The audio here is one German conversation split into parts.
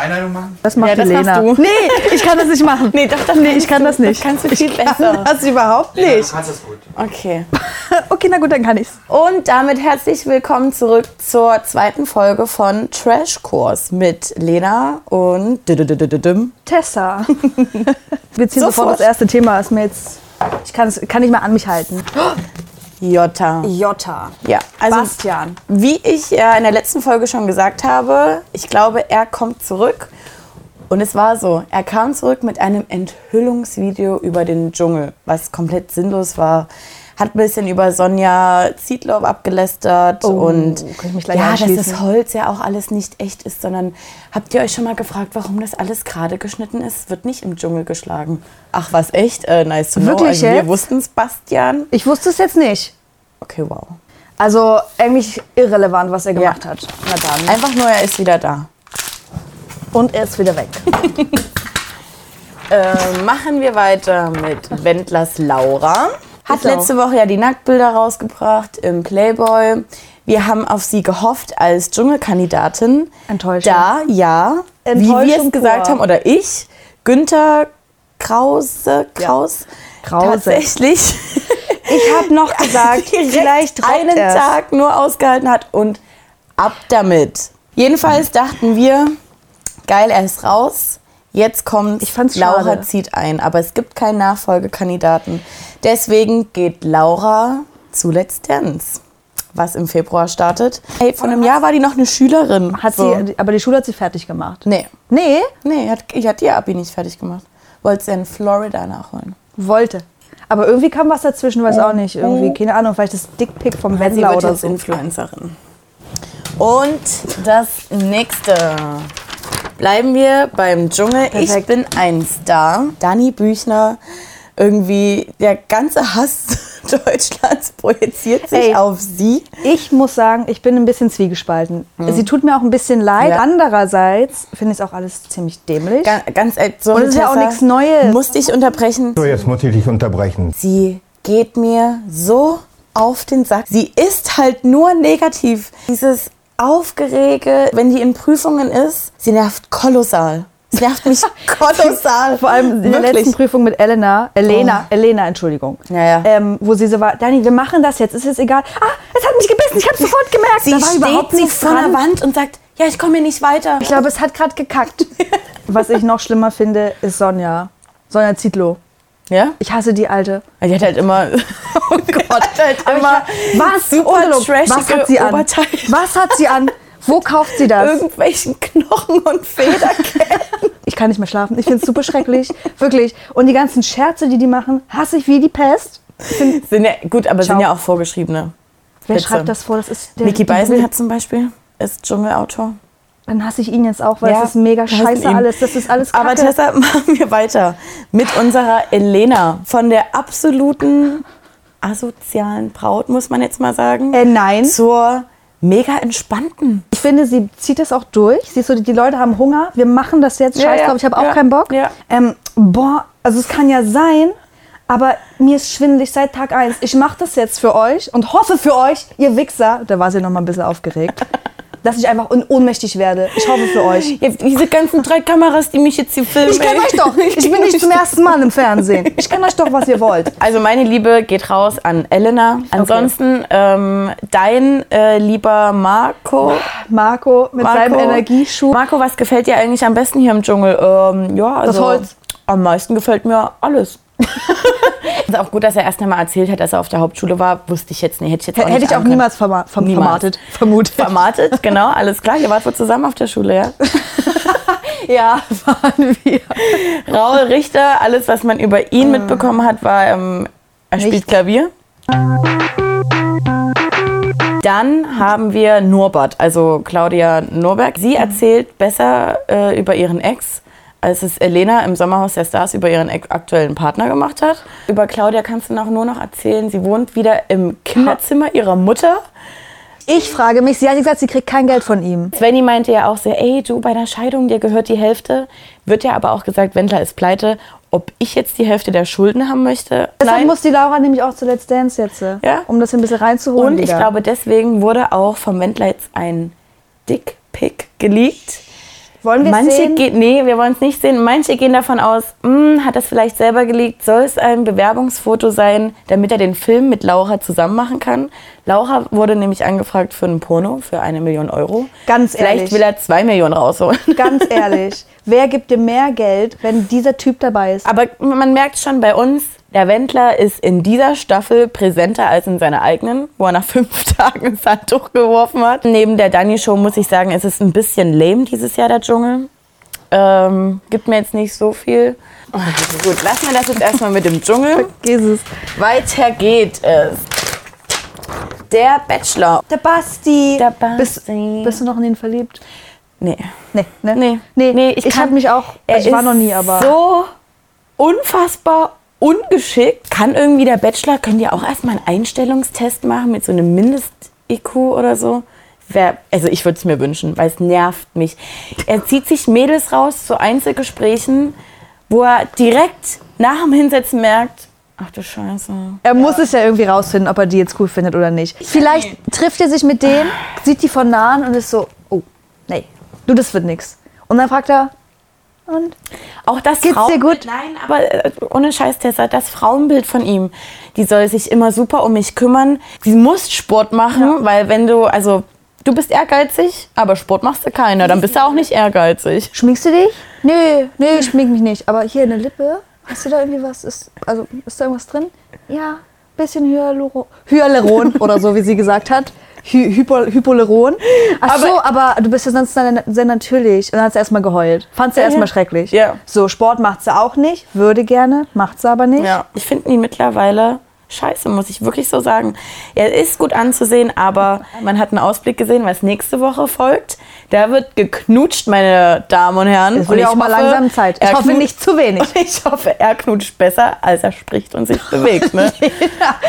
eine Einleitung machen? Das macht Ja, das Lena. machst du. Nee, ich kann das nicht machen. Nee, doch, das nee, ich kann du. das nicht. Das kannst du viel ich kann besser. Das überhaupt nicht. du kannst das gut. Okay. Okay, na gut, dann kann ich's. Und damit herzlich willkommen zurück zur zweiten Folge von Trash Kurs mit Lena und. Tessa. Wir ziehen sofort Sofort. das erste Thema. Ist mir jetzt. Ich kann, es- kann nicht mehr an mich halten. Jota. Jota. Ja, also Bastian. wie ich ja in der letzten Folge schon gesagt habe, ich glaube, er kommt zurück. Und es war so, er kam zurück mit einem Enthüllungsvideo über den Dschungel, was komplett sinnlos war. Hat ein bisschen über Sonja Zietlow abgelästert Oh, und ja, dass das Holz ja auch alles nicht echt ist, sondern habt ihr euch schon mal gefragt, warum das alles gerade geschnitten ist? Wird nicht im Dschungel geschlagen. Ach, was echt? Äh, nice to know. Wirklich also, wir wussten es, Bastian. Ich wusste es jetzt nicht. Okay, wow. Also eigentlich irrelevant, was er Ja. gemacht hat. Na dann. Einfach nur, er ist wieder da. Und er ist wieder weg. Äh, machen wir weiter mit Wendlers Laura. Hat letzte Woche ja die Nacktbilder rausgebracht im Playboy. Wir haben auf sie gehofft als Dschungelkandidatin. Enttäuschung. Da, ja, wie Enttäuschung wir es gesagt pur. haben, oder ich, Günther Krause, Kraus, Krause. tatsächlich Ich habe noch gesagt, vielleicht einen er's. Tag nur ausgehalten hat und ab damit. Jedenfalls dachten wir, geil, er ist raus. Jetzt kommt Ich fand's Laura schade. zieht ein, aber es gibt keinen Nachfolgekandidaten. Deswegen geht Laura zu Let's Dance, was im Februar startet. Hey, vor einem Jahr war die noch eine Schülerin. Hat So. sie, aber die Schule hat sie fertig gemacht. Nee, Nee, nee, hat, ich hatte ihr Abi nicht fertig gemacht. Wollte sie in Florida nachholen. wollte. Aber irgendwie kam was dazwischen, weiß auch nicht. Irgendwie, keine Ahnung, vielleicht das Dickpick vom Wendler oder so. Influencerin. Und das nächste. Bleiben wir beim Dschungel. Ich Perfekt. bin ein Star. Dani Büchner. Irgendwie der ganze Hass Deutschlands projiziert sich Ey. auf sie. Ich muss sagen, ich bin ein bisschen zwiegespalten. Sie tut mir auch ein bisschen leid. Mhm. Ja. Andererseits finde ich es auch alles ziemlich dämlich. Ga- Ganz ehrlich, so Und es ist ja auch nichts Neues. Musste ich unterbrechen. So, jetzt muss ich dich unterbrechen. Sie geht mir so auf den Sack. Sie ist halt nur negativ. Dieses Aufgerege, wenn die in Prüfungen ist, sie nervt kolossal. Sie nervt mich kolossal. Vor allem in der Wirklich. letzten Prüfung mit Elena, Elena, Elena, Entschuldigung. Ja, ja. Ähm, wo sie so war, Dani, wir machen das jetzt, ist jetzt egal. Ah, es hat mich gebissen, ich habe sofort gemerkt. Sie da war überhaupt steht so nichts vor der Wand und sagt, ja, ich komme hier nicht weiter. Ich glaube, es hat gerade gekackt. Was ich noch schlimmer finde, ist Sonja. Sonja Zietlow. Ja? Ich hasse die alte. Die hat halt immer, oh Gott, halt immer ich, was? super trashige was hat sie an? Oberteile. Was hat sie an? Wo kauft sie das? irgendwelchen Knochen und Federketten. Ich kann nicht mehr schlafen. Ich finde es super schrecklich. Wirklich. Und die ganzen Scherze, die die machen, hasse ich wie die Pest. sind ja, gut, aber sind Ciao. ja auch vorgeschriebene. Wer Witze. schreibt das vor? Das ist der Niki Beisen hat zum Beispiel, ist Dschungelautor. Dann hasse ich ihn jetzt auch, weil Ja, das ist mega scheiße alles. Das ist alles Aber Kacke. deshalb machen wir weiter mit unserer Elena. Von der absoluten asozialen Braut, muss man jetzt mal sagen, Äh, nein. zur mega entspannten. Ich finde, sie zieht das auch durch. Siehst du, die Leute haben Hunger. Wir machen das jetzt. Scheiß ja, drauf, ich habe auch ja, keinen Bock. ja. Ähm, boah, also es kann ja sein, aber mir ist schwindelig seit Tag 1. Ich mache das jetzt für euch und hoffe für euch, ihr Wichser, da war sie noch mal ein bisschen aufgeregt, dass ich einfach ohnmächtig werde. Ich hoffe für euch. Ja, diese ganzen drei Kameras, die mich jetzt hier filmen. Ich kenne euch doch. Ich bin nicht zum ersten Mal im Fernsehen. Ich kenne euch doch, was ihr wollt. Also meine Liebe geht raus an Elena. Ansonsten ähm, dein äh, lieber Marco. Marco mit Marco, seinem Energieschub. Marco, was gefällt dir eigentlich am besten hier im Dschungel? Ähm, ja, also, Holz. Am meisten gefällt mir alles. ist auch gut, dass er erst einmal erzählt hat, dass er auf der Hauptschule war. Wusste ich jetzt nicht. Hätte ich jetzt auch Hätte ich auch niemals verma verm Niemals. vermartet. Vermutet. Vermartet, genau, alles klar. Ihr wart wohl zusammen auf der Schule, ja? Ja, waren wir. Raul Richter, alles, was man über ihn mitbekommen hat, war, ähm, er spielt Nichts. Klavier. Dann haben wir Norbert, also Claudia Norberg. Sie erzählt besser äh, über ihren Ex, als es Elena im Sommerhaus der Stars über ihren aktuellen Partner gemacht hat. Über Claudia kannst du noch nur noch erzählen, sie wohnt wieder im Kinderzimmer ihrer Mutter. Ich frage mich, sie hat gesagt, sie kriegt kein Geld von ihm. Svenny meinte ja auch so, ey, du, bei der Scheidung, dir gehört die Hälfte. Wird ja aber auch gesagt, Wendler ist pleite. Ob ich jetzt die Hälfte der Schulden haben möchte? Deshalb muss die Laura nämlich auch zu Let's Dance jetzt, äh, Ja. um das ein bisschen reinzuholen. Und ich wieder. glaube, deswegen wurde auch vom Wendler jetzt ein Dickpick geleakt. Wollen wir Manche sehen? Geht, nee, wir wollen es nicht sehen. Manche gehen davon aus, "Hm, hat das vielleicht selber geleakt? Soll es ein Bewerbungsfoto sein, damit er den Film mit Laura zusammen machen kann? Laura wurde nämlich angefragt für ein Porno für eine Million Euro. Ganz Vielleicht ehrlich. will er zwei Millionen rausholen. Ganz ehrlich, wer gibt dir mehr Geld, wenn dieser Typ dabei ist? Aber man merkt schon bei uns, der Wendler ist in dieser Staffel präsenter als in seiner eigenen, wo er nach fünf Tagen das Handtuch geworfen hat. Neben der Dani-Show muss ich sagen, es ist ein bisschen lame dieses Jahr, der Dschungel. Ähm, gibt mir jetzt nicht so viel. Gut, lassen wir das jetzt erstmal mit dem Dschungel. Jesus. Weiter geht es. Der Bachelor. Der Basti. Der Basti. Bist, bist du noch in ihn verliebt? Nee. Nee, ne? Nee. Nee, Nee, ich, ich habe mich auch, Er also ich war ist noch nie, aber so unfassbar ungeschickt. Kann irgendwie der Bachelor, können die auch erstmal einen Einstellungstest machen mit so einem Mindest-IQ oder so? Wär, also ich würde es mir wünschen, weil es nervt mich. Er zieht sich Mädels raus zu Einzelgesprächen, wo er direkt nach dem Hinsetzen merkt, ach du Scheiße. er muss es ja irgendwie rausfinden, ob er die jetzt cool findet oder nicht. Vielleicht trifft er sich mit denen, sieht die von nahen und ist so, oh, nee, du, das wird nix. Und dann fragt er, und? Auch das Geht's dir Frauenbild- gut? Nein, aber äh, ohne Scheiß, Tessa, das Frauenbild von ihm, die soll sich immer super um mich kümmern. Sie muss Sport machen, weil wenn du, also du bist ehrgeizig, aber Sport machst du keiner, dann bist du auch nicht ehrgeizig. Schminkst du dich? Nö, nö, ich schmink mich nicht. Aber hier eine Lippe, hast du da irgendwie was? Ist, also, ist da irgendwas drin? Ja, bisschen Hyaluron, Hyaluron oder so, wie sie gesagt hat. Hy Hypo Hypoleron. Ach Aber- so, aber du bist ja sonst sehr, sehr natürlich. Und dann hat sie erstmal geheult. Fand sie Ja, erstmal ja. schrecklich. Ja. So, Sport macht sie auch nicht. Würde gerne, macht sie aber nicht. Ja, ich finde ihn mittlerweile scheiße, muss ich wirklich so sagen. Er ist gut anzusehen, aber man hat einen Ausblick gesehen, was nächste Woche folgt. Da wird geknutscht, meine Damen und Herren. Es Und wird ja ich auch mal langsam Zeit. Ich hoffe nicht zu wenig. Und ich hoffe, er knutscht besser, als er spricht und sich bewegt. Ne?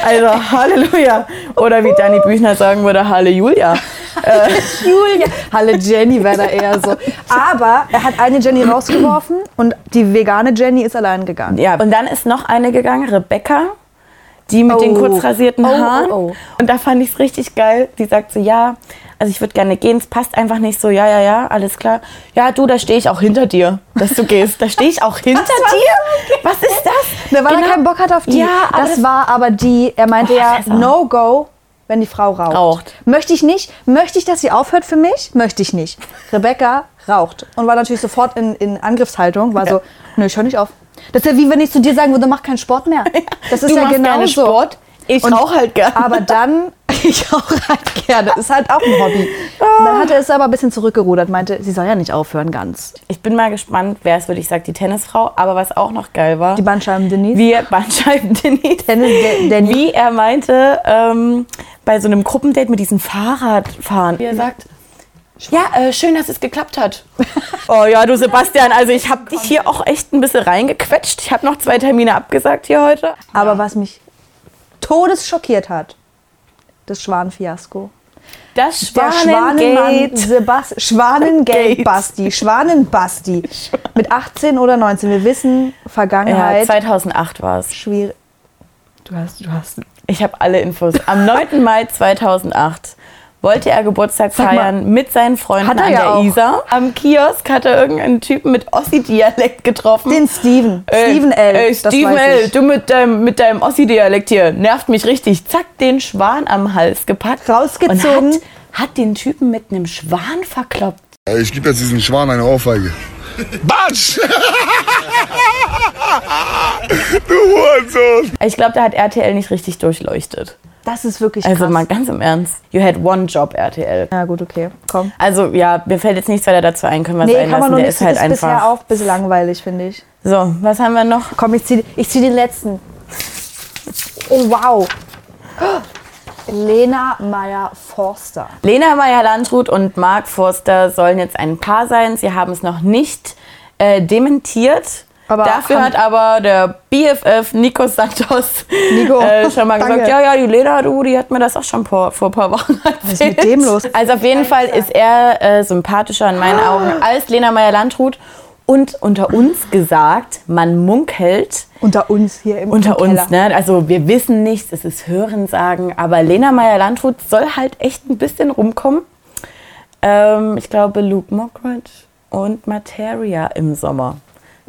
Also Halleluja. Oder wie Dani Büchner sagen würde, Halleluja. Julia. Halle Jenny wäre da eher so. Aber er hat eine Jenny rausgeworfen und die vegane Jenny ist allein gegangen. Ja, und dann ist noch eine gegangen, Rebecca, die mit den Oh. kurz rasierten Oh, oh, Haaren. oh. Und da fand ich es richtig geil. Die sagt so, ja, also ich würde gerne gehen, es passt einfach nicht so, ja, ja, ja, alles klar. Ja, du, da stehe ich auch hinter dir, dass du gehst. Da stehe ich auch hinter dir? Was ist das? Na, weil Genau. er keinen Bock hat auf die. Ja, das, das- war aber die, er meinte Oh, ja. No-Go, wenn die Frau raucht. Raucht. Möchte ich nicht. Möchte ich, dass sie aufhört für mich? Möchte ich nicht. Rebecca raucht und war natürlich sofort in, in Angriffshaltung, war so, nö, ich höre nicht auf. Das ist ja wie wenn ich zu dir sagen würde, mach keinen Sport mehr. Das ist du ja genau so. Sport, ich rauche halt gerne. Aber dann, ich rauche halt gerne, ist halt auch ein Hobby. Und dann hat er es aber ein bisschen zurückgerudert, meinte, sie soll ja nicht aufhören ganz. Ich bin mal gespannt, wer es würde. Ich sage die Tennisfrau. Aber was auch noch geil war, Die Bandscheiben Denise. wie er Bandscheiben Denise, Tennis, der wie er meinte, ähm, bei so einem Gruppendate mit diesem Fahrradfahren, wie er sagt, ja, äh, schön, dass es geklappt hat. oh ja, du Sebastian, also ich habe dich hier auch echt ein bisschen reingequetscht. Ich habe noch zwei Termine abgesagt hier heute. Aber was mich todesschockiert hat, das Schwanenfiasko. Das Schwanengate. Schwanengate Gate. Basti, Schwanenbasti. Mit 18 oder 19. Wir wissen, Ja, Vergangenheit 2008 war es. schwierig. Du hast, du hast. Ich habe alle Infos. Am 9. Mai 2008 wollte er Geburtstag Sag mal, feiern mit seinen Freunden hat er an ja der auch. Isar. Am Kiosk hat er irgendeinen Typen mit Ossi-Dialekt getroffen. Den Steven. Ey, Steven L. Ey, das Steven weiß L., ich. du mit deinem, mit deinem Ossi-Dialekt hier, nervt mich richtig. Zack, den Schwan am Hals gepackt. Rausgezogen. Und hat, hat den Typen mit einem Schwan verkloppt. Ey, Ich gebe jetzt diesen Schwan eine Ohrfeige. Batsch! du Hurensohn! Ich glaube, da hat RTL nicht richtig durchleuchtet. Das ist wirklich Also krass. mal ganz im Ernst. You had one job, RTL. ja gut, okay. Komm. Also ja, mir fällt jetzt nichts weiter dazu ein, können wir es Nee, kann einlassen. man nur Der nicht. ist halt ist bisher auch ein bisschen langweilig, finde ich. So, was haben wir noch? Komm, ich zieh, ich zieh den letzten. Oh, wow. Lena Meyer-Forster. Lena Meyer-Landrut und Marc Forster sollen jetzt ein Paar sein. Sie haben es noch nicht äh, dementiert. Aber Dafür hat aber der BFF Nico Santos Nico, äh, schon mal gesagt, ja, ja, die Lena, du, die hat mir das auch schon vor, vor ein paar Wochen erzählt. Was ist mit dem los? Also auf jeden Fall ist er äh, sympathischer in meinen Augen als Lena Meyer-Landrut. Und unter uns gesagt, man munkelt, Unter uns hier im unter im uns, ne? Also wir wissen nichts, es ist Hörensagen, aber Lena Meyer-Landrut soll halt echt ein bisschen rumkommen. Ähm, ich glaube, Luke Mockridge und Materia im Sommer.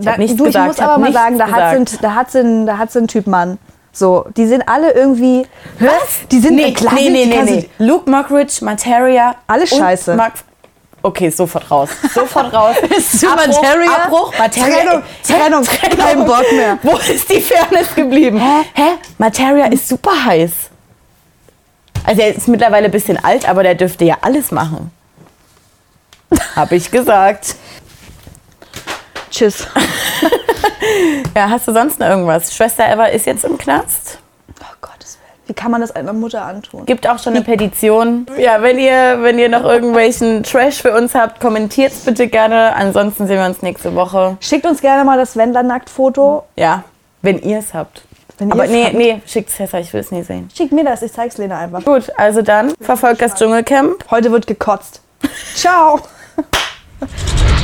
Ich Da, nichts du, gesagt. ich muss hab aber mal sagen, da hat, gesagt. sind, da, hat sind, da hat sind Typ Mann. So, die sind alle irgendwie. Was? Die sind nee, klar, nee, nee, nee, nee. Luke Mockridge, Materia. Alles scheiße. Mark okay, sofort raus. Sofort raus. Ist Abbruch, Materia? Abbruch, Materia. Trennung, Hä? Trennung, kein Bock mehr. Wo ist die Fairness geblieben? Hä? Hä? Materia ist super heiß. Also er ist mittlerweile ein bisschen alt, aber der dürfte ja alles machen. Hab ich gesagt. Tschüss. Ja, hast du sonst noch irgendwas? Schwester Eva ist jetzt im Knast. Oh Gottes Willen. Wie kann man das einer Mutter antun? Gibt auch schon eine Petition. Ja, wenn ihr, wenn ihr noch irgendwelchen Trash für uns habt, kommentiert bitte gerne. Ansonsten sehen wir uns nächste Woche. Schickt uns gerne mal das Wendler-Nacktfoto. Ja, wenn ihr es habt. Wenn Aber nee, habt. nee, schickt's Tessa, ich will es nie sehen. Schickt mir das, ich zeig's Lena einfach. Gut, also dann verfolgt das Dschungelcamp. Heute wird gekotzt. Ciao.